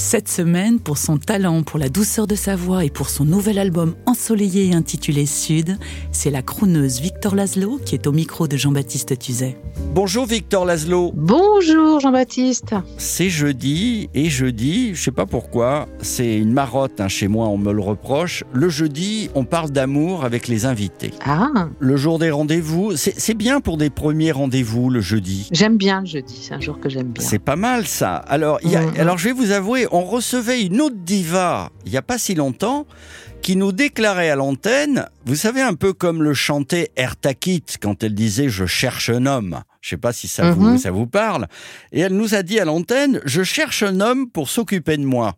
Cette semaine, pour son talent, pour la douceur de sa voix et pour son nouvel album ensoleillé intitulé Sud, c'est la crooneuse Victor Laszlo qui est au micro de Jean-Baptiste Tuzet. Bonjour Victor Laszlo. Bonjour Jean-Baptiste. C'est jeudi et jeudi, je sais pas pourquoi, c'est une marotte hein, chez moi, on me le reproche. Le jeudi, on parle d'amour avec les invités. Ah, Le jour des rendez-vous, c'est bien pour des premiers rendez-vous le jeudi. j'aime bien le jeudi, c'est un jour que j'aime bien. C'est pas mal ça. Alors, il y a- Mhm. alors je vais vous avouer, on recevait une autre diva il n'y a pas si longtemps qui nous déclarait à l'antenne, vous savez un peu comme le chantait Ertakit quand elle disait je cherche un homme. Je sais pas si ça, vous, Mhm. ça vous parle. Et elle nous a dit à l'antenne, je cherche un homme pour s'occuper de moi.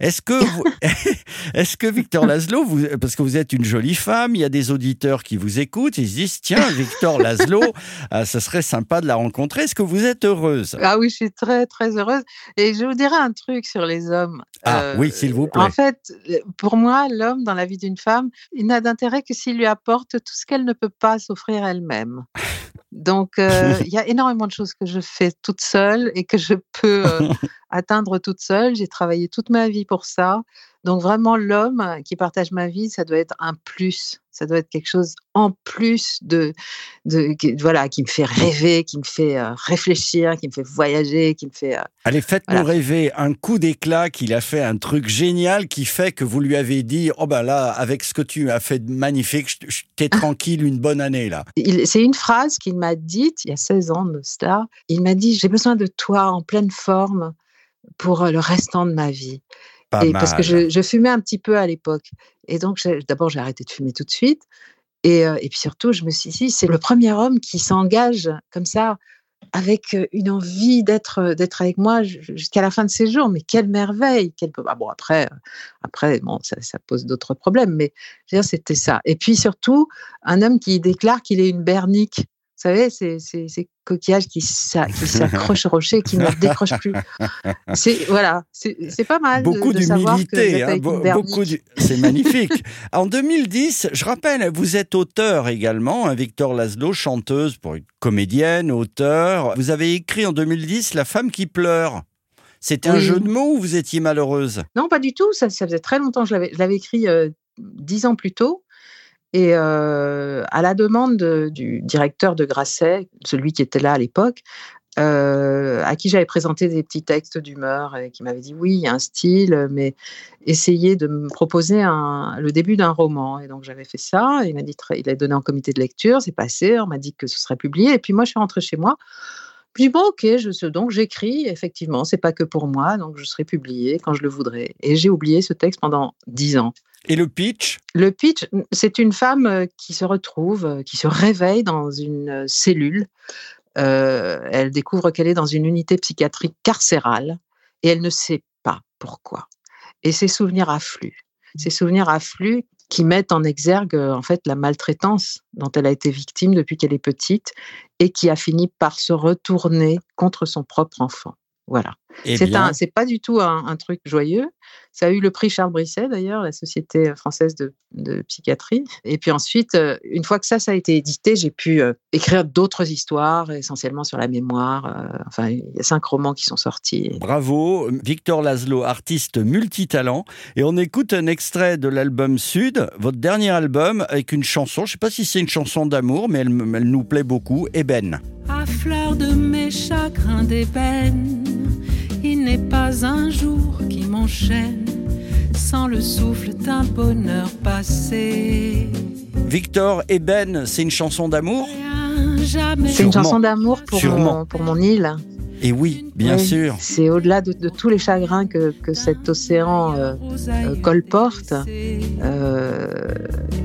Est-ce que, vous- que Victor Laszlo, vous, parce que vous êtes une jolie femme, il y a des auditeurs qui vous écoutent, ils se disent, tiens, Victor Laszlo, ah, ce serait sympa de la rencontrer. Est-ce que vous êtes heureuse? Ah oui, je suis très très heureuse. Et je vous dirais un truc sur les hommes. Ah Euh, oui, s'il vous plaît. En fait, pour moi, l'homme dans la vie d'une femme, il n'a d'intérêt que s'il lui apporte tout ce qu'elle ne peut pas s'offrir elle-même. Donc, euh, il y a énormément de choses que je fais toute seule et que je peux euh, atteindre toute seule. J'ai travaillé toute ma vie pour ça. Donc, vraiment, l'homme qui partage ma vie, ça doit être un plus. Ça doit être quelque chose en plus de, voilà, qui me fait rêver, qui me fait euh, réfléchir, qui me fait voyager, qui me fait. euh, Allez, faites-nous Voilà. rêver un coup d'éclat qu'il a fait, un truc génial qui fait que vous lui avez dit Oh ben là, avec ce que tu as fait de magnifique, je- t'es tranquille une bonne année là. C'est une phrase qu'il m'a dite il y a 16 ans de cela. Il m'a dit J'ai besoin de toi en pleine forme pour le restant de ma vie. Pas et mal. parce que je, je fumais un petit peu à l'époque. Et donc, d'abord, j'ai arrêté de fumer tout de suite. Et, et puis surtout, je me suis dit C'est le premier homme qui s'engage comme ça, avec une envie d'être d'être avec moi ju- jusqu'à la fin de ses jours. Mais quelle merveille quelle... Ah bon, après, après bon, ça, ça pose d'autres problèmes. Mais c'était ça. Et puis surtout, un homme qui déclare qu'il est une bernique. Vous savez, c'est c'est- ces coquillages qui s'a- qui s'accrochent au rocher, qui ne décrochent plus. C'est voilà, c'est pas mal. Beaucoup d'humilité, hein, beaucoup c'est magnifique. en 2010, je rappelle, vous êtes auteur également, hein, Victor Laszlo, chanteuse pour une comédienne, auteur. Vous avez écrit en 2010 La femme qui pleure. C'était un jeu de mots ou vous étiez malheureuse? Non, pas du tout. Ça, ça faisait très longtemps. que Je l'avais je l'avais écrit euh, dix ans plus tôt. Et euh, à la demande de- du directeur de Grasset, celui qui était là à l'époque, euh, à qui j'avais présenté des petits textes d'humeur et qui m'avait dit oui, il y a un style, mais essayez de me proposer un, le début d'un roman. Et donc j'avais fait ça. Il m'a dit, il a donné en comité de lecture, c'est passé. On m'a dit que ce serait publié. Et puis moi, je suis rentrée chez moi. Je dis bon, ok, je, donc j'écris. Effectivement, c'est pas que pour moi, donc je serai publié quand je le voudrais. Et j'ai oublié ce texte pendant dix ans. Et le pitch? Le pitch, c'est une femme euh, qui se retrouve, euh, qui se réveille dans une euh, cellule. Euh, elle découvre qu'elle est dans une unité psychiatrique carcérale et elle ne sait pas pourquoi. Et ses souvenirs affluent. Ces souvenirs affluent qui mettent en exergue euh, en fait la maltraitance dont elle a été victime depuis qu'elle est petite et qui a fini par se retourner contre son propre enfant. Voilà. Eh C'est pas du tout un, un truc joyeux. Ça a eu le prix Charles Brisset d'ailleurs, la Société française de, de psychiatrie. Et puis ensuite, euh, une fois que ça, ça a été édité, j'ai pu euh, écrire d'autres histoires, essentiellement sur la mémoire. euh, enfin, il y a cinq romans qui sont sortis. Bravo, Victor Laszlo, artiste multitalent. Et on écoute un extrait de l'album Sud, votre dernier album, avec une chanson. Je ne sais pas si c'est une chanson d'amour, mais elle, elle nous plaît beaucoup. Eben. À fleur de mes chagrins d'ébène, il n'est pas un jour qui m'enchaîne sans le souffle d'un bonheur passé. Victor Eben, c'est une chanson d'amour C'est une chanson d'amour pour mon, pour mon île. Et oui, bien Oui, sûr. C'est au-delà de, de tous les chagrins que, que cet océan euh, euh, colporte. euh,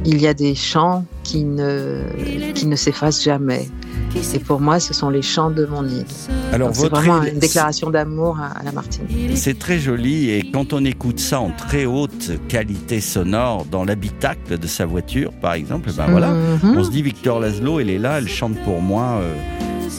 il y a des chants qui ne, qui ne s'effacent jamais. Et pour moi, ce sont les chants de mon île. Alors C'est vraiment île, une déclaration d'amour à, à la Martinique. c'est très joli et quand on écoute ça en très haute qualité sonore dans l'habitacle de sa voiture, par exemple, ben voilà, Mhm. on se dit Victor Laszlo, elle est là, elle chante pour moi. euh,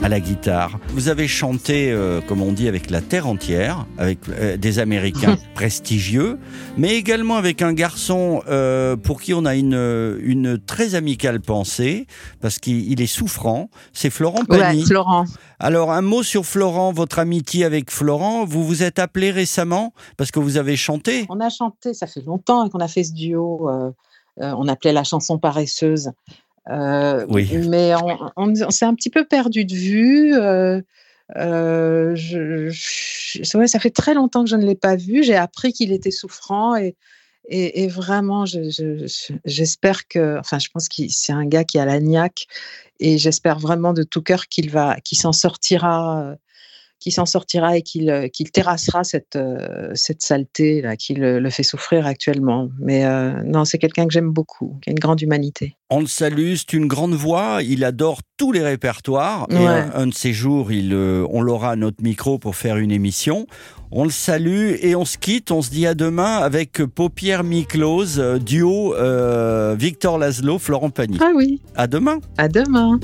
à la guitare. Vous avez chanté, euh, comme on dit, avec la terre entière, avec euh, des Américains prestigieux, mais également avec un garçon euh, pour qui on a une, une très amicale pensée, parce qu'il il est souffrant, c'est Florent Ouais, Pagny. Florent. Alors, un mot sur Florent, votre amitié avec Florent. Vous vous êtes appelé récemment parce que vous avez chanté? On a chanté, ça fait longtemps qu'on a fait ce duo. on appelait la chanson paresseuse. Euh, Oui. Mais on, s'est un petit peu perdu de vue. euh, euh, je- je- c'est vrai, ça fait très longtemps que je ne l'ai pas vu. J'ai appris qu'il était souffrant et, et, et vraiment, je- je- je- j'espère que, enfin, je pense que c'est un gars qui a la niaque et j'espère vraiment de tout cœur qu'il va, qu'il s'en sortira. Qu'il s'en sortira et qu'il euh, qu'il terrassera cette, euh, cette saleté là, qui le, le fait souffrir actuellement. Mais euh, non, c'est quelqu'un que j'aime beaucoup, qui a une grande humanité. On le salue, c'est une grande voix. Il adore tous les répertoires. Et un, un de ces jours, il, euh, on l'aura à notre micro pour faire une émission. On le salue et on se quitte. On se dit à demain avec Paupière mi-close, duo euh, Victor Laszlo, Florent Pagny. Ah oui, À demain. à demain.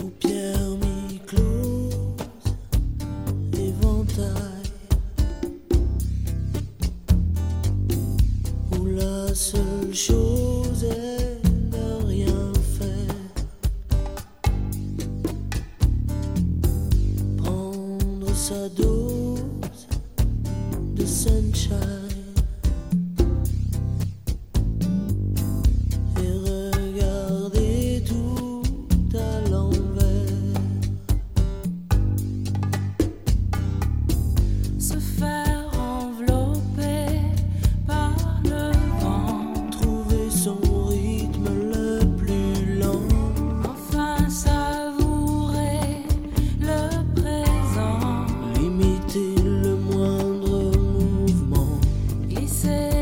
Sa dose say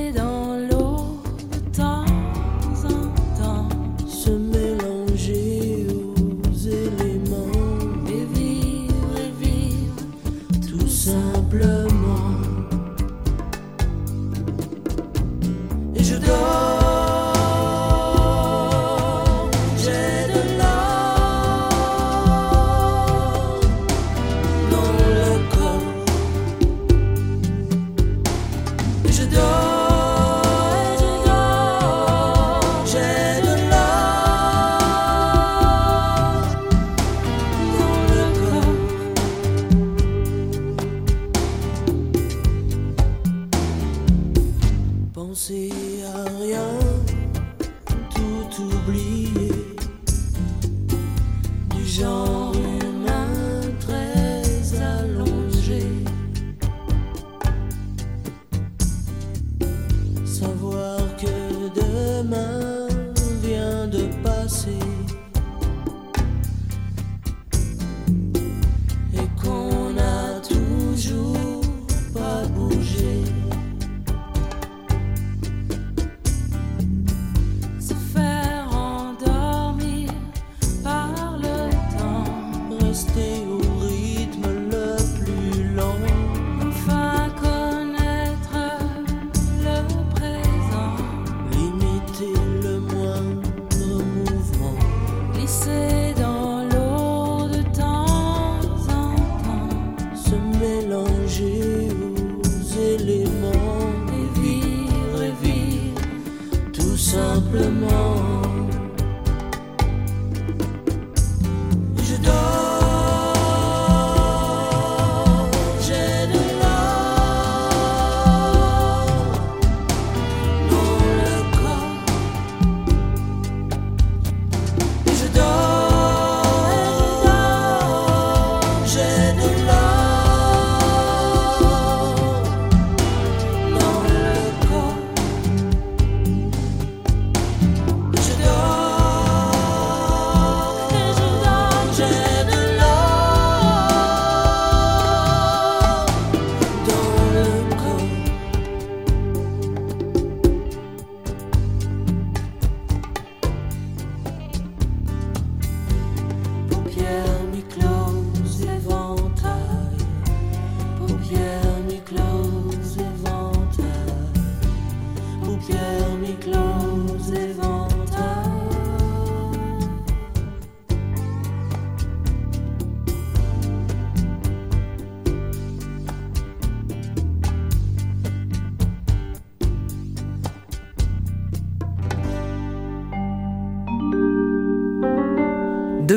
demain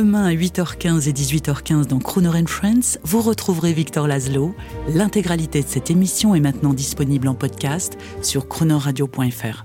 Demain à 8h15 et 18h15 dans Crooner Friends, vous retrouverez Victor Laszlo. L'intégralité de cette émission est maintenant disponible en podcast sur croonerradio.fr.